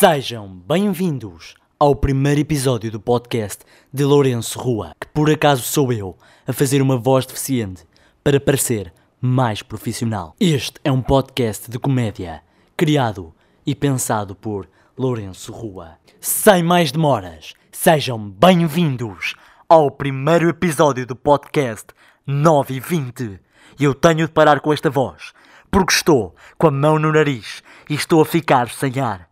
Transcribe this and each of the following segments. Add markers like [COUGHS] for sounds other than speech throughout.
Sejam bem-vindos ao primeiro episódio do podcast de Lourenço Rua, que por acaso sou eu a fazer uma voz deficiente para parecer mais profissional. Este é um podcast de comédia criado e pensado por Lourenço Rua. Sem mais demoras, sejam bem-vindos ao primeiro episódio do podcast 9 e 20. E eu tenho de parar com esta voz, porque estou com a mão no nariz e estou a ficar sem ar.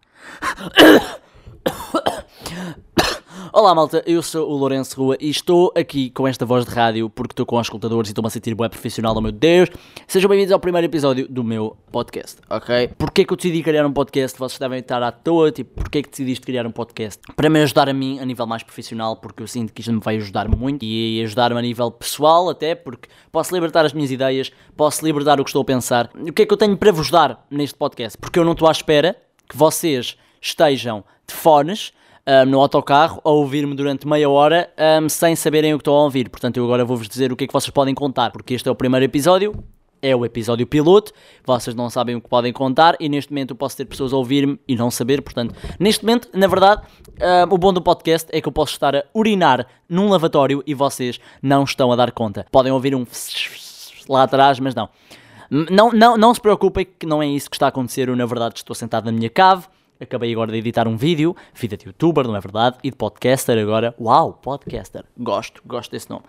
Olá malta, eu sou o Lourenço Rua e estou aqui com esta voz de rádio porque estou com os escutadores e estou-me a sentir bué profissional, oh meu Deus. Sejam bem-vindos ao primeiro episódio do meu podcast, ok? Porquê que eu decidi criar um podcast? Vocês devem estar à toa, tipo, porquê que decidiste criar um podcast? Para me ajudar a mim a nível mais profissional, porque eu sinto que isto me vai ajudar muito e ajudar-me a nível pessoal até, porque posso libertar as minhas ideias, posso libertar o que estou a pensar. O que é que eu tenho para vos dar neste podcast? Porque eu não estou à espera que vocês estejam de fones um, no autocarro a ouvir-me durante meia hora um, sem saberem o que estão a ouvir. Portanto, eu agora vou-vos dizer o que é que vocês podem contar, porque este é o primeiro episódio. É o episódio piloto, vocês não sabem o que podem contar e neste momento eu posso ter pessoas a ouvir-me e não saber, portanto, neste momento, na verdade, um, o bom do podcast é que eu posso estar a urinar num lavatório e vocês não estão a dar conta. Podem ouvir um [LAUGHS] lá atrás, mas não. Não, não, não se preocupem que não é isso que está a acontecer. Eu, na verdade, estou sentado na minha cave. Acabei agora de editar um vídeo, vida de youtuber, não é verdade? E de podcaster agora. Uau, podcaster. Gosto, gosto desse nome.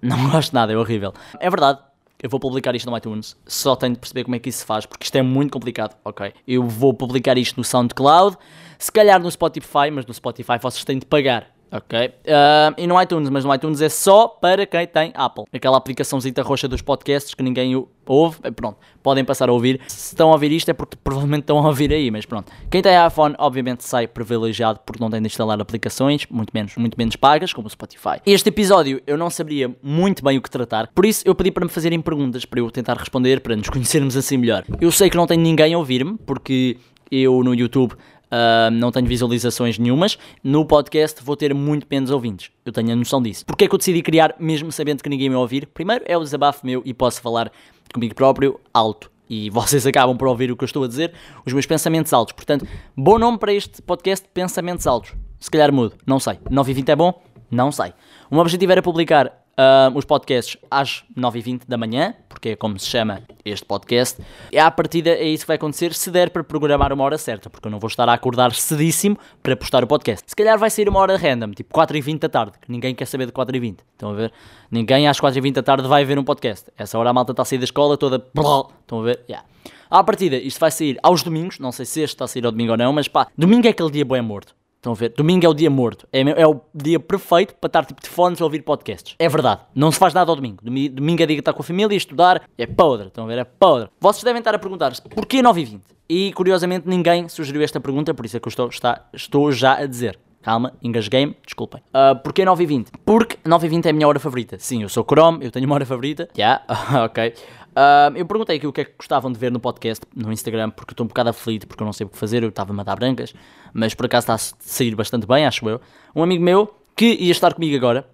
Não [LAUGHS] gosto nada, é horrível. É verdade, eu vou publicar isto no iTunes. Só tenho de perceber como é que isso se faz, porque isto é muito complicado, ok? Eu vou publicar isto no SoundCloud, se calhar no Spotify, mas no Spotify vocês têm de pagar. Ok? Uh, e no iTunes, mas no iTunes é só para quem tem Apple. Aquela aplicaçãozita roxa dos podcasts que ninguém ouve. Eh, pronto, podem passar a ouvir. Se estão a ouvir isto é porque [LAUGHS] provavelmente estão a ouvir aí, mas pronto. Quem tem iPhone, obviamente, sai privilegiado porque não tem de instalar aplicações, muito menos, muito menos pagas, como o Spotify. Este episódio eu não saberia muito bem o que tratar, por isso eu pedi para me fazerem perguntas para eu tentar responder, para nos [LAUGHS] conhecermos assim melhor. Eu sei que não tem ninguém a ouvir-me, porque eu no YouTube Uh, não tenho visualizações nenhumas. No podcast vou ter muito menos ouvintes. Eu tenho a noção disso. Porquê é que eu decidi criar, mesmo sabendo que ninguém me ouvir? Primeiro é o desabafo meu e posso falar comigo próprio alto. E [LAUGHS] vocês acabam por ouvir o que eu estou a dizer, os meus pensamentos altos. Portanto, bom nome para este podcast, Pensamentos Altos. Se calhar mudo, não sei. 9 e 20 é bom? Não sei. O meu objetivo era publicar Uh, os podcasts às 9h20 da manhã, porque é como se chama este podcast. E à partida é isso que vai acontecer se der para programar uma hora certa, porque eu não vou estar a acordar cedíssimo para postar o podcast. Se calhar vai sair uma hora random, tipo 4h20 da tarde, que ninguém quer saber de 4h20. Estão a ver? Ninguém às 4h20 da tarde vai ver um podcast. Essa hora a malta está a sair da escola toda. Estão a ver? Yeah. À partida, isto vai sair aos domingos, não sei se este está a sair ao domingo ou não, mas pá, domingo é aquele dia bem morto. Estão a ver? Domingo é o dia morto. É, é o dia perfeito para estar tipo de fones a ouvir podcasts. É verdade. Não se faz nada ao domingo. Domingo é dia que está com a família, estudar. É podre. Estão a ver? É podre. Vocês devem estar a perguntar-se porquê 9 e 20? E curiosamente ninguém sugeriu esta pergunta, por isso é que eu estou, está, estou já a dizer. Calma, engasguei-me, desculpem. Uh, porquê 9 e 20? Porque 9 e 20 é a minha hora favorita. Sim, eu sou Chrome, eu tenho uma hora favorita. Já, yeah, [LAUGHS] ok. Uh, eu perguntei aqui o que é que gostavam de ver no podcast, no Instagram, porque estou um bocado aflito, porque eu não sei o que fazer, eu estava-me a dar brancas, mas por acaso está a sair bastante bem, acho eu. Um amigo meu, que ia estar comigo agora,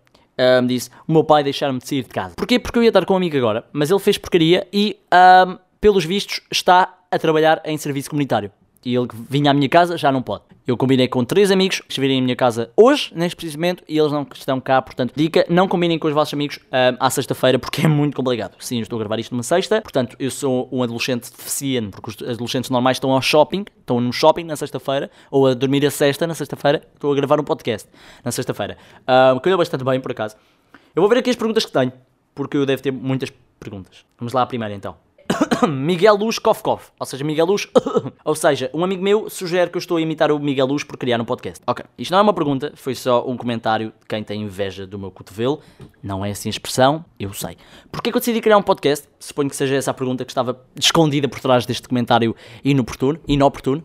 me disse, o meu pai deixar-me de sair de casa. Porquê? Porque eu ia estar com um amigo agora, mas ele fez porcaria e, pelos vistos, está a trabalhar em serviço comunitário e ele vinha à minha casa já não pode. Eu combinei com três amigos que virem à minha casa hoje, neste preciso momento, e eles não estão cá, portanto, dica, não combinem com os vossos amigos uh, à sexta-feira, porque é muito complicado. Sim, estou a gravar isto numa sexta, portanto, eu sou um adolescente deficiente, porque os adolescentes normais estão ao shopping, estão no shopping na sexta-feira, ou a dormir a sexta na sexta-feira, estou a gravar um podcast na sexta-feira. Uh, calhou bastante bem, por acaso. Eu vou ver aqui as perguntas que tenho, porque eu devo ter muitas perguntas. Vamos lá à primeira, então. Miguel Luz Kofkov, ou seja, Miguel Luz, [COUGHS] ou seja, um amigo meu sugere que eu estou a imitar o Miguel Luz por criar um podcast. Ok, isto não é uma pergunta, foi só um comentário de quem tem inveja do meu cotovelo, não é assim a expressão, eu sei. Porquê que eu decidi criar um podcast? Suponho que seja essa a pergunta que estava escondida por trás deste comentário inoportuno, inoportuno,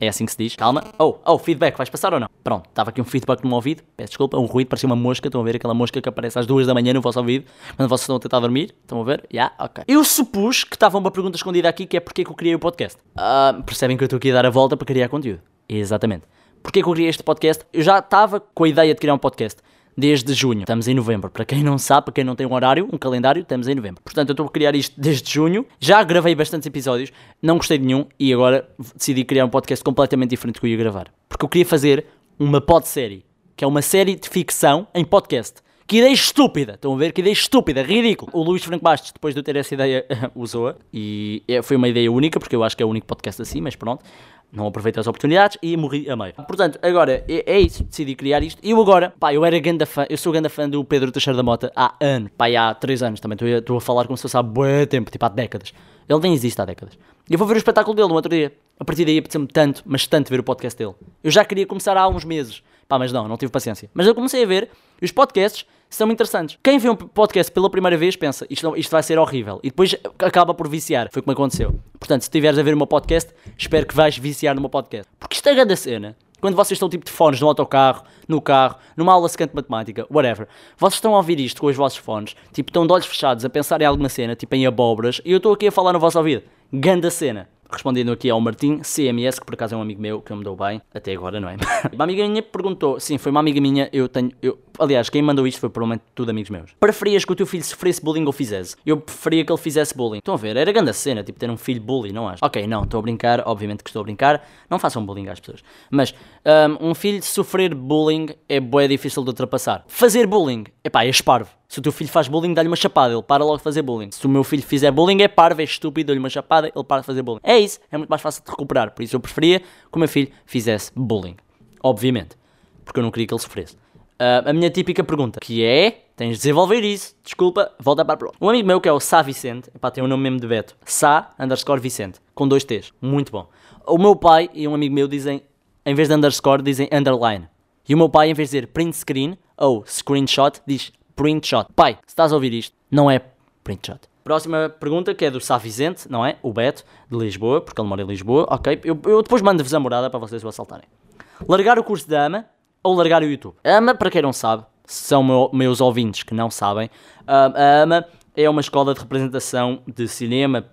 é assim que se diz. Calma. Oh, oh, feedback, vais passar ou não? Pronto, estava aqui um feedback no meu ouvido. Peço desculpa, um ruído, parecia uma mosca. Estão a ver aquela mosca que aparece às duas da manhã no vosso ouvido, quando vocês estão a tentar dormir? Estão a ver? Já, yeah, ok. Eu supus que estava uma pergunta escondida aqui, que é porque que eu criei o podcast. Uh, percebem que eu estou aqui a dar a volta para criar conteúdo. Exatamente. Porquê que eu criei este podcast? Eu já estava com a ideia de criar um podcast desde junho. Estamos em novembro. Para quem não sabe, para quem não tem um horário, um calendário, estamos em novembro. Portanto, eu estou a criar isto desde junho. Já gravei bastantes episódios, não gostei de nenhum e agora decidi criar um podcast completamente diferente do que eu ia gravar. Porque eu queria fazer uma pod-série, que é uma série de ficção em podcast. Que ideia estúpida! Estão a ver? Que ideia estúpida, ridículo! O Luís Franco Bastos, depois de eu ter essa ideia, [LAUGHS] usou-a. E é, foi uma ideia única, porque eu acho que é o único podcast assim, mas pronto. Não aproveitei as oportunidades e morri a meio. Portanto, agora é, é isso. Decidi criar isto. Eu agora, pá, eu era ganda fã. Eu sou ganda fã do Pedro Teixeira da Mota há anos. Pá, há 3 anos também. Estou a, estou a falar como se fosse há bué tempo, tipo há décadas. Ele nem existe há décadas. E eu vou ver o espetáculo dele no outro dia. A partir daí apeteceu-me tanto, mas tanto ver o podcast dele. Eu já queria começar há uns meses. Pá, mas não, não tive paciência. Mas eu comecei a ver e os podcasts são interessantes. Quem vê um podcast pela primeira vez pensa, isto, isto vai ser horrível. E depois acaba por viciar. Foi como aconteceu. Portanto, se estiveres a ver meu podcast, espero que vais viciar meu podcast. Porque isto é grande cena. Quando vocês estão tipo de fones no autocarro, no carro, numa aula secante de matemática, whatever, vocês estão a ouvir isto com os vossos fones, tipo, estão de olhos fechados a pensar em alguma cena, tipo em abóboras, e eu estou aqui a falar no vosso ouvido. Ganda cena respondendo aqui ao Martim CMS, que por acaso é um amigo meu que eu me dou bem, até agora, não é? [LAUGHS] uma amiga minha perguntou, sim, foi uma amiga minha, eu tenho, eu, aliás, quem mandou isto foi provavelmente tudo amigos meus. Preferias que o teu filho sofresse bullying ou fizesse? Eu preferia que ele fizesse bullying. Estão a ver? Era grande a cena, tipo, ter um filho bully, não acho? Ok, não, estou a brincar, obviamente que estou a brincar, não façam bullying às pessoas. Mas, um, um filho sofrer bullying é bué difícil de ultrapassar. Fazer bullying, epá, é esparvo. Se o teu filho faz bullying, dá-lhe uma chapada, ele para logo de fazer bullying. Se o meu filho fizer bullying, é parvo, é estúpido, dá-lhe uma chapada, ele para de fazer bullying. É isso, é muito mais fácil de recuperar. Por isso eu preferia que o meu filho fizesse bullying. Obviamente. Porque eu não queria que ele sofresse. Uh, a minha típica pergunta, que é, tens de desenvolver isso, desculpa, volta para a prova. Um amigo meu que é o Sá Vicente, epá, tem o um nome mesmo de Beto, Sá underscore Vicente, com dois T's, muito bom. O meu pai e um amigo meu dizem, em vez de underscore, dizem underline. E o meu pai, em vez de dizer print screen ou screenshot, diz print shot. Pai, se estás a ouvir isto, não é print shot. Próxima pergunta que é do Sá Vicente, não é? O Beto, de Lisboa, porque ele mora em Lisboa. Ok, eu, eu depois mando-vos a morada para vocês o assaltarem. Largar o curso de AMA ou largar o YouTube? AMA, para quem não sabe, são meu, meus ouvintes que não sabem, a AMA é uma escola de representação de cinema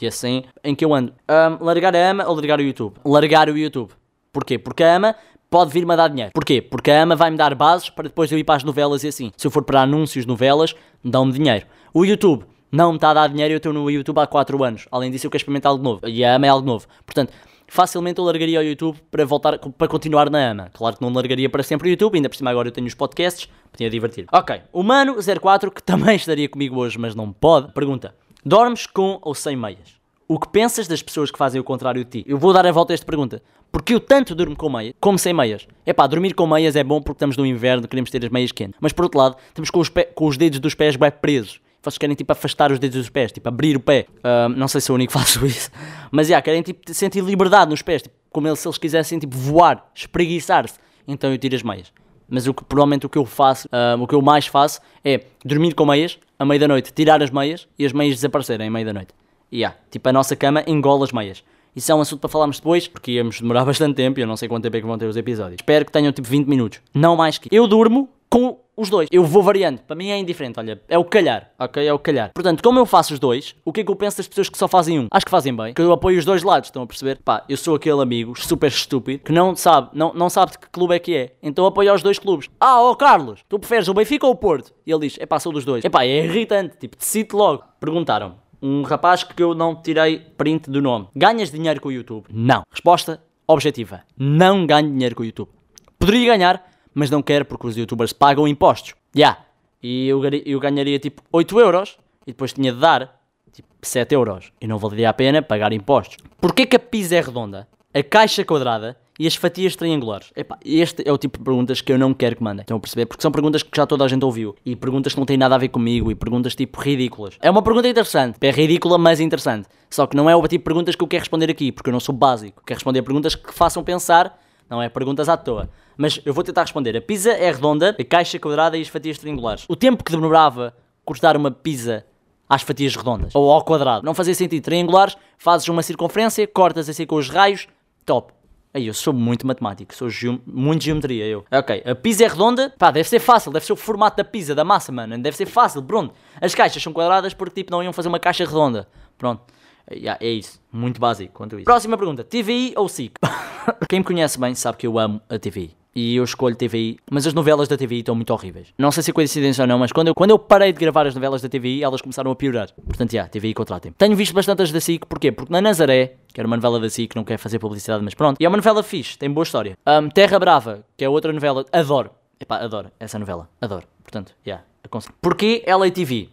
e assim em que eu ando. Um, largar a AMA ou largar o YouTube? Largar o YouTube. Porquê? Porque a AMA pode vir-me a dar dinheiro. Porquê? Porque a AMA vai-me dar bases para depois eu ir para as novelas e assim. Se eu for para anúncios, novelas, dão-me dinheiro. O YouTube não me está a dar dinheiro, eu estou no YouTube há 4 anos. Além disso, eu quero experimentar algo novo. E a AMA é algo novo. Portanto, facilmente eu largaria o YouTube para voltar, para continuar na AMA. Claro que não largaria para sempre o YouTube, ainda por cima agora eu tenho os podcasts, podia divertir. Ok, o Mano04, que [LAUGHS] também estaria comigo hoje, mas não pode, pergunta: Dormes com ou sem meias? O que pensas das pessoas que fazem o contrário de ti? Eu vou dar a volta a esta pergunta. Porque eu tanto durmo com meias, como sem meias. É pá, dormir com meias é bom porque estamos no inverno, queremos ter as meias quentes. Mas por outro lado, estamos com os, com os dedos dos pés bem presos. Vocês querem tipo afastar os dedos dos pés, tipo abrir o pé. Uh, não sei se sou o único que [LAUGHS] faço isso. Mas já, yeah, querem tipo sentir liberdade nos pés, tipo, como se eles quisessem tipo voar, espreguiçar-se. Então eu tiro as meias. Mas o que, provavelmente o que eu faço, uh, o que eu mais faço é dormir com meias, à meia da noite, tirar as meias e as meias desaparecerem à meia da noite. Yeah, tipo a nossa cama engola as meias. Isso é um assunto para falarmos depois, porque íamos demorar [LAUGHS] bastante tempo e eu não sei quanto tempo é que vão ter os episódios. Espero que tenham tipo 20 minutos, não mais que. Eu durmo com os dois. Eu vou variando. Para mim é indiferente, olha, é o calhar, ok? É o calhar. Portanto, como eu faço os dois, o que é que eu penso das pessoas que só fazem um? Acho que fazem bem, que eu apoio os dois lados, estão a perceber? Pá, eu sou aquele amigo super estúpido que não sabe, não, não sabe de que clube é que é. Então apoio os dois clubes. Ah, ó oh, Carlos, tu preferes o Benfica ou o Porto? E ele diz, é pá, sou dos dois. É pá, é irritante, tipo, decide logo. Perguntaram um rapaz que eu não tirei print do nome. Ganhas dinheiro com o YouTube? Não. Resposta objetiva. Não ganho dinheiro com o YouTube. Poderia ganhar, mas não quero porque os youtubers pagam impostos. Já. Yeah. E eu, eu ganharia tipo 8 euros e depois tinha de dar tipo 7 euros. E não valeria a pena pagar impostos. Porquê que a pizza é redonda? A caixa quadrada e as fatias triangulares? Epá, este é o tipo de perguntas que eu não quero que mandem. Estão a perceber? Porque são perguntas que já toda a gente ouviu. E perguntas que não têm nada a ver comigo. E perguntas tipo ridículas. É uma pergunta interessante. É ridícula, mas interessante. Só que não é o tipo de perguntas que eu quero responder aqui. Porque eu não sou básico. Quero responder perguntas que façam pensar. Não é perguntas à toa. Mas eu vou tentar responder. A pizza é redonda, a caixa quadrada e as fatias triangulares. O tempo que demorava cortar uma pizza às fatias redondas ou ao quadrado não fazia sentido. Triangulares, fazes uma circunferência, cortas assim com os raios, top. Aí eu sou muito matemático, sou geom muito geometria eu. Ok, a pizza é redonda, pá, deve ser fácil, deve ser o formato da pizza, da massa, mano, deve ser fácil, pronto. As caixas são quadradas porque tipo não iam fazer uma caixa redonda. Pronto. Yeah, é isso, muito básico quanto isso. Próxima pergunta, TVI ou SIC? [LAUGHS] Quem me conhece bem sabe que eu amo a TVI. e eu escolho TVI, mas as novelas da TVI estão muito horríveis. Não sei se é coincidência ou não, mas quando eu, quando eu parei de gravar as novelas da TVI, elas começaram a piorar. Portanto, já, yeah, TVI contratem. Tenho visto bastante as da SIC, porquê? Porque na Nazaré, que era uma novela da SIC, não quer fazer publicidade, mas pronto, e é uma novela fixe, tem boa história. Um, Terra Brava, que é outra novela, adoro. Epá, adoro essa novela, adoro. Portanto, já, yeah, aconselho. Porquê LATV?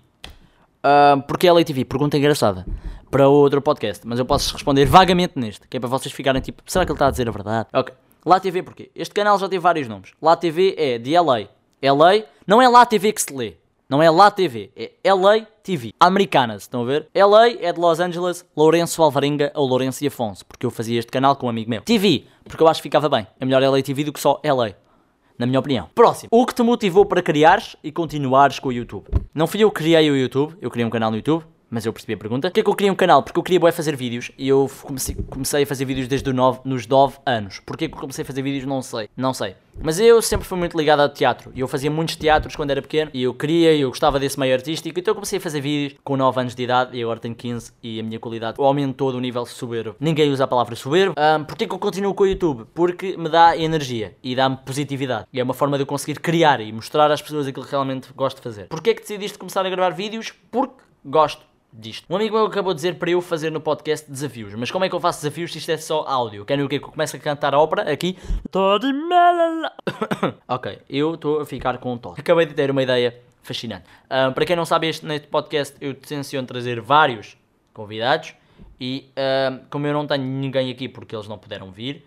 Uh, porquê LATV? Pergunta engraçada para outro podcast, mas eu posso responder vagamente neste, que é para vocês ficarem tipo, será que ele está a dizer a verdade? Ok. Lá TV porquê? Este canal já tem vários nomes. Lá TV é de LA. LA não é Lá TV que se lê. Não é Lá TV, é LA TV. Americanas, estão a ver? LA é de Los Angeles, Lourenço Alvarenga ou Lourenço e Afonso, porque eu fazia este canal com um amigo meu. TV, porque eu acho que ficava bem. É melhor LA TV do que só LA. Na minha opinião. Próximo. O que te motivou para criares e continuares com o YouTube? Não fui eu que criei o YouTube, eu criei um canal no YouTube. Mas eu percebi a pergunta. Porquê é que eu queria um canal? Porque eu queria bué fazer vídeos e eu comecei, comecei a fazer vídeos desde nove, nos 9 anos. Porquê que eu comecei a fazer vídeos? Não sei. Não sei. Mas eu sempre fui muito ligado ao teatro. E eu fazia muitos teatros quando era pequeno e eu queria e eu gostava desse meio artístico. Então eu comecei a fazer vídeos com 9 anos de idade e agora tenho 15 e a minha qualidade aumentou do nível soberbo. Ninguém usa a palavra soberbo. Um, Porquê que eu continuo com o YouTube? Porque me dá energia e dá-me positividade. E é uma forma de eu conseguir criar e mostrar às pessoas aquilo que realmente gosto de fazer. Porquê que decidiste começar a gravar vídeos? Porque gosto disto. Um amigo meu acabou de dizer para eu fazer no podcast desafios, mas como é que eu faço desafios se isto é só áudio? Querem o quê? Que eu comece a cantar a ópera aqui? [COUGHS] ok, eu estou a ficar com um toque. Acabei de ter uma ideia fascinante. Uh, para quem não sabe, este, neste podcast eu tenciono trazer vários convidados e uh, como eu não tenho ninguém aqui porque eles não puderam vir,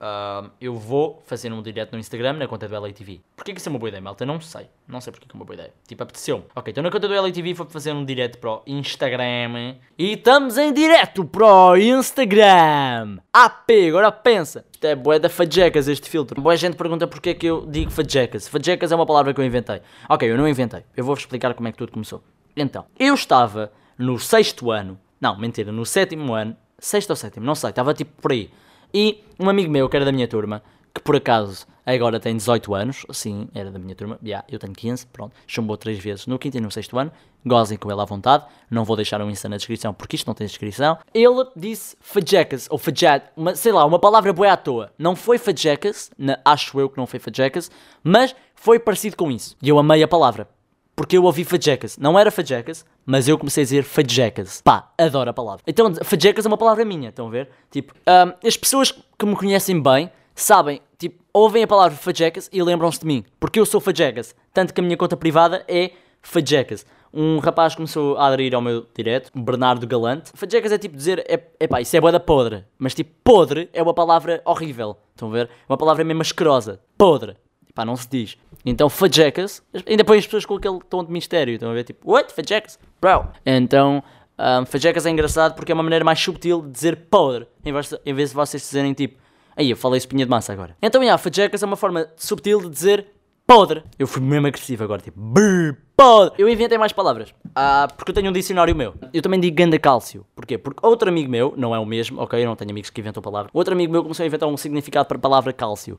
Uh, eu vou fazer um direto no Instagram na conta do LATV. Porquê que isso é uma boa ideia, malta? Não sei. Não sei porque que é uma boa ideia. Tipo, apeteceu-me. Ok, então na conta do LATV vou fazer um direto para o Instagram. E estamos em direto para o Instagram. AP, agora pensa. Isto é boé da fajecas este filtro. Boa gente pergunta porque é que eu digo fajecas. Fajecas é uma palavra que eu inventei. Ok, eu não inventei. Eu vou-vos explicar como é que tudo começou. Então, eu estava no sexto ano. Não, mentira, no sétimo ano. Sexto ou sétimo, não sei, estava tipo por aí e um amigo meu, que era da minha turma, que por acaso agora tem 18 anos, sim, era da minha turma, yeah, eu tenho 15, pronto, chumbou três vezes no quinto e no sexto ano, gozem com ele à vontade, não vou deixar um Insta na descrição porque isto não tem descrição. Ele disse fajecas, ou fajat, uma, sei lá, uma palavra boa à toa. Não foi fajecas, acho eu que não foi fajecas, mas foi parecido com isso. E eu amei a palavra porque eu ouvi fajecas. Não era fajecas, mas eu comecei a dizer fajecas. Pá, adoro a palavra. Então, fajecas é uma palavra minha, estão a ver? Tipo, um, as pessoas que me conhecem bem sabem, tipo, ouvem a palavra fajecas e lembram-se de mim. Porque eu sou fajecas. Tanto que a minha conta privada é fajecas. Um rapaz começou a aderir ao meu direto, Bernardo Galante. Fajecas é tipo dizer, é, é pá, isso é boa podre. Mas tipo, podre é uma palavra horrível. Estão a ver? Uma palavra mesmo asquerosa. Podre. Pá, não se diz. Então, fajecas, ainda põe as pessoas com aquele tom de mistério. Estão a ver, tipo, what? Fajecas? Bro. Então, um, fajecas é engraçado porque é uma maneira mais subtil de dizer podre, em vez de, em vez de vocês dizerem tipo, aí eu falei espinha de massa agora. Então, yeah, fajecas é uma forma subtil de dizer podre. Eu fui mesmo agressivo agora, tipo, brrr, podre. Eu inventei mais palavras, ah, porque eu tenho um dicionário meu. Eu também digo ganda cálcio. Porquê? Porque outro amigo meu, não é o mesmo, ok, eu não tenho amigos que inventam palavras. Outro amigo meu começou a inventar um significado para a palavra cálcio.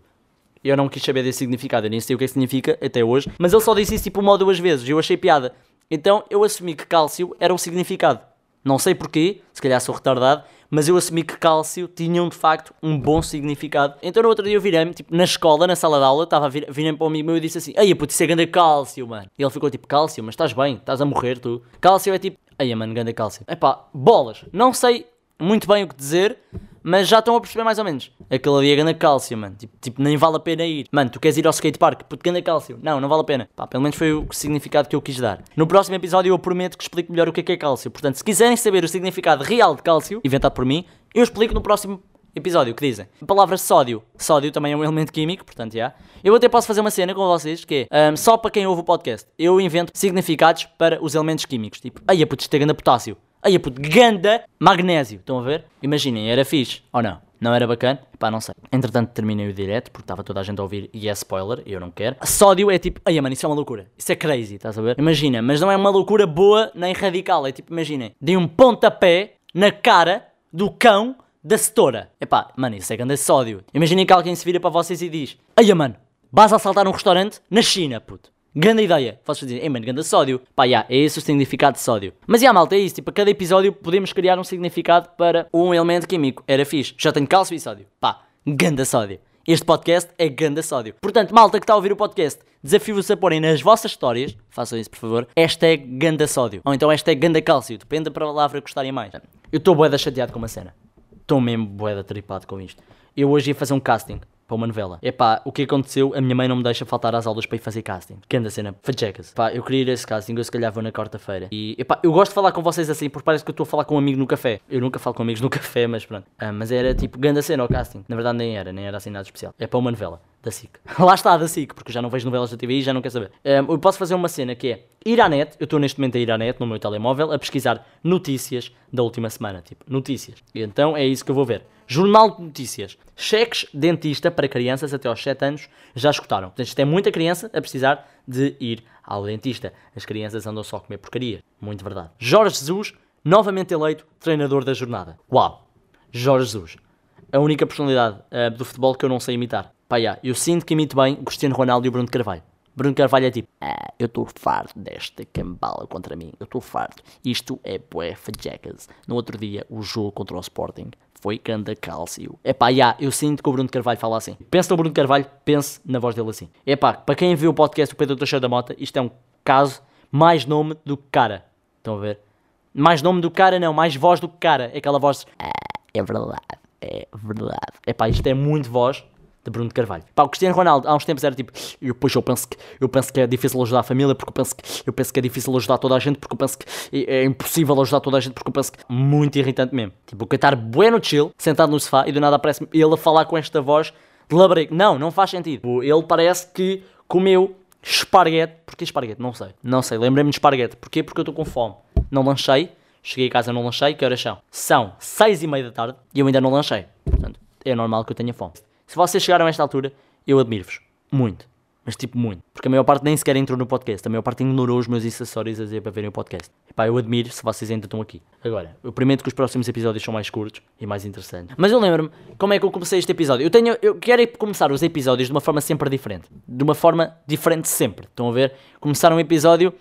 Eu não quis saber desse significado, eu nem sei o que, é que significa até hoje, mas ele só disse isso tipo uma ou duas vezes e eu achei piada. Então eu assumi que cálcio era o significado. Não sei porquê, se calhar sou retardado, mas eu assumi que cálcio tinham de facto um bom significado. Então no outro dia eu virei-me, tipo, na escola, na sala de aula, estava a vir, virei para um amigo meu e disse assim: Ei, puto, isso é grande cálcio, mano. E ele ficou tipo: Cálcio, mas estás bem, estás a morrer tu. Cálcio é tipo: Ei, mano, grande cálcio. Epá, bolas. Não sei muito bem o que dizer, mas já estão a perceber mais ou menos. Aquele ali é ganda cálcio, mano. Tipo, tipo, nem vale a pena ir. Mano, tu queres ir ao skatepark? Puto, ganda cálcio. Não, não vale a pena. Pá, pelo menos foi o significado que eu quis dar. No próximo episódio eu prometo que explico melhor o que é, que é cálcio. Portanto, se quiserem saber o significado real de cálcio, inventado por mim, eu explico no próximo episódio, que dizem? A palavra sódio. Sódio também é um elemento químico, portanto, já. Eu até posso fazer uma cena com vocês, que é, um, só para quem ouve o podcast, eu invento significados para os elementos químicos. Tipo, ai, puto, isto é ganda potássio. Ai, puto, ganda magnésio. Estão a ver? Imaginem, era fixe ou não? Não era bacana? Pá, não sei. Entretanto, terminei o direto porque estava toda a gente a ouvir e é spoiler, e eu não quero. Sódio é tipo, ai, mano, isso é uma loucura. Isso é crazy, estás a ver? Imagina, mas não é uma loucura boa nem radical. É tipo, imaginem, dei um pontapé na cara do cão da setora. Epá, mano, isso é grande sódio. Imaginem que alguém se vira para vocês e diz: Ai, mano, vas assaltar um restaurante na China, puto. Grande ideia. Vocês dizem, ei mano, grande sódio. Pá, yeah, é esse o significado de sódio. Mas yeah, malta, é isso. Tipo, a cada episódio podemos criar um significado para um elemento químico. Era fixe. Já tenho cálcio e sódio. Pá, grande sódio. Este podcast é ganda sódio. Portanto, malta que está a ouvir o podcast, desafio-vos a porem nas vossas histórias, façam isso por favor, hashtag ganda sódio. Ou então hashtag ganda cálcio, depende da palavra que gostarem mais. Eu estou boeda chateado com uma cena. Estou mesmo boeda tripado com isto. Eu hoje ia fazer um casting para uma novela. Epá, o que aconteceu? A minha mãe não me deixa faltar às aulas para ir fazer casting. Que anda cena, fajecas. Pá, eu queria ir a esse casting, eu se calhar vou na quarta-feira. E, epá, eu gosto de falar com vocês assim, porque parece que eu estou a falar com um amigo no café. Eu nunca falo com amigos no [LAUGHS] café, mas pronto. Ah, mas era tipo, ganda cena ao casting. Na verdade nem era, nem era assim nada especial. É para uma novela. Da SIC. [LAUGHS] Lá está, da SIC, porque já não vejo novelas da TV e já não quero saber. Um, eu posso fazer uma cena que é ir à net, eu estou neste momento a ir à net no meu telemóvel a pesquisar notícias da última semana, tipo, notícias. E então é isso que eu vou ver. Jornal de Notícias. Cheques dentista para crianças até aos 7 anos já escutaram. Portanto, isto é muita criança a precisar de ir ao dentista. As crianças andam só a comer porcaria. Muito verdade. Jorge Jesus, novamente eleito treinador da jornada. Uau! Jorge Jesus. A única personalidade uh, do futebol que eu não sei imitar. Pá, yeah, eu sinto que imito bem Cristiano Ronaldo e o Bruno Carvalho. Bruno Carvalho é tipo, ah, eu estou farto desta cambala contra mim, eu estou farto. Isto é bué Jackas. No outro dia, o jogo contra o Sporting foi ganda cálcio. É yeah, eu sinto que o Bruno Carvalho fala assim. Pensa no Bruno Carvalho, pense na voz dele assim. É pá, para quem viu o podcast do Pedro Teixeira da Mota, isto é um caso mais nome do que cara. Estão a ver? Mais nome do que cara, não, mais voz do que cara. É aquela voz, ah, é verdade, é verdade. É pá, isto é muito voz de Bruno de Carvalho. Pá, o Cristiano Ronaldo há uns tempos era tipo, e depois eu penso que eu penso que é difícil ajudar a família porque eu penso que eu penso que é difícil ajudar toda a gente porque eu penso que é, é impossível ajudar toda a gente porque eu penso que muito irritante mesmo. Tipo, o estar bueno chill, sentado no sofá e do nada aparece ele a falar com esta voz de labrego. Não, não faz sentido. Tipo, ele parece que comeu esparguete. Porquê esparguete? Não sei. Não sei. Lembrei-me de esparguete. Porquê? Porque eu estou com fome. Não lanchei. Cheguei a casa não lanchei. Que horas são? São seis e meia da tarde e eu ainda não lanchei. Portanto, é normal que eu tenha fome. Se vocês chegaram a esta altura, eu admiro-vos. Muito. Mas tipo, muito. Porque a maior parte nem sequer entrou no podcast. A maior parte ignorou os meus acessórios a dizer para verem o podcast. E pá, eu admiro se vocês ainda estão aqui. Agora, eu prometo que os próximos episódios são mais curtos e mais interessantes. Mas eu lembro-me como é que eu comecei este episódio. Eu tenho, eu quero começar os episódios de uma forma sempre diferente. De uma forma diferente sempre. Estão a ver? Começar um episódio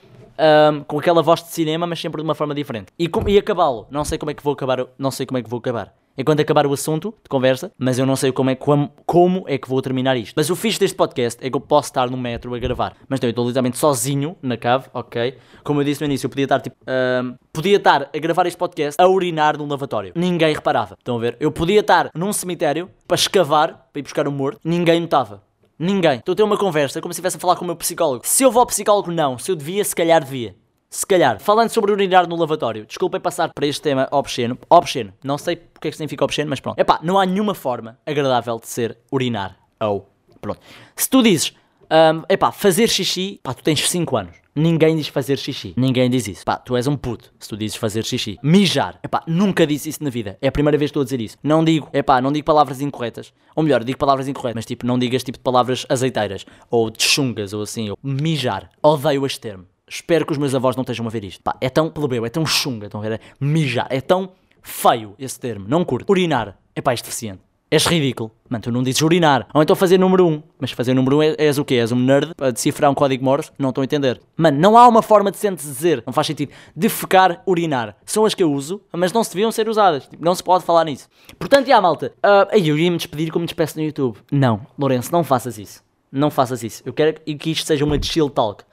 um, com aquela voz de cinema, mas sempre de uma forma diferente. E, e acabá-lo. Não sei como é que vou acabar. Não sei como é que vou acabar quando acabar o assunto de conversa, mas eu não sei como é, como, como é que vou terminar isto. Mas o fixe deste podcast é que eu posso estar no metro a gravar. Mas não, eu estou literalmente sozinho na cave, ok? Como eu disse no início, eu podia estar tipo. Uh, podia estar a gravar este podcast a urinar num lavatório. Ninguém reparava. Estão a ver? Eu podia estar num cemitério para escavar, para ir buscar um morto. Ninguém notava. Ninguém. Estou a ter uma conversa como se estivesse a falar com o meu psicólogo. Se eu vou ao psicólogo, não. Se eu devia, se calhar devia. Se calhar, falando sobre urinar no lavatório, desculpem passar para este tema obsceno. Obsceno, não sei porque é que significa obsceno, mas pronto. Epá, não há nenhuma forma agradável de ser urinar. Ou, pronto. Se tu dizes, um, epá, fazer xixi, pá, tu tens 5 anos. Ninguém diz fazer xixi. Ninguém diz isso. Pá, tu és um puto se tu dizes fazer xixi. Mijar. Epá, nunca disse isso na vida. É a primeira vez que estou a dizer isso. Não digo, epá, não digo palavras incorretas. Ou melhor, digo palavras incorretas, mas tipo, não digas tipo de palavras azeiteiras. Ou de chungas, ou assim. Ou mijar. Odeio este termo. Espero que os meus avós não estejam a ver isto. Pá, é tão plebeu, é tão chunga, estão a ver? É mijar, é tão feio esse termo. Não curto. Urinar. É pá, é deficiente. És ridículo. Mano, tu não dizes urinar. Ou então fazer número 1. Um. Mas fazer número 1 um é, és o quê? És um nerd a decifrar um código Morse? Não estou a entender. Mano, não há uma forma decente de dizer. Não faz sentido. Defecar, urinar. São as que eu uso, mas não se deviam ser usadas. Tipo, não se pode falar nisso. Portanto, já, malta. Uh, eu ia me despedir como me despeço no YouTube. Não, Lourenço, não faças isso. Não faças isso. Eu quero que isto seja uma chill talk.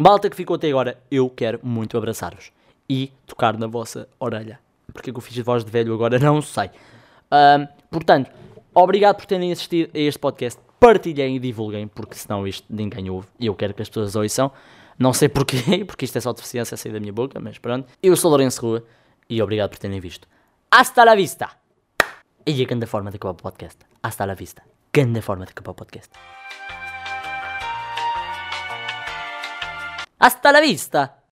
Malta que ficou até agora, eu quero muito abraçar-vos e tocar na vossa orelha. Porque é que eu fiz de voz de velho agora? Não sei. Um, portanto, obrigado por terem assistido a este podcast. Partilhem e divulguem, porque senão isto ninguém ouve e eu quero que as pessoas ouçam. Não sei porquê, [LAUGHS] porque isto é só deficiência a sair da minha boca, mas pronto. Eu sou Lourenço Rua e obrigado por terem visto. Hasta la vista! E a grande forma de acabar o podcast. Hasta la vista. Grande forma de acabar o podcast. Hasta la vista!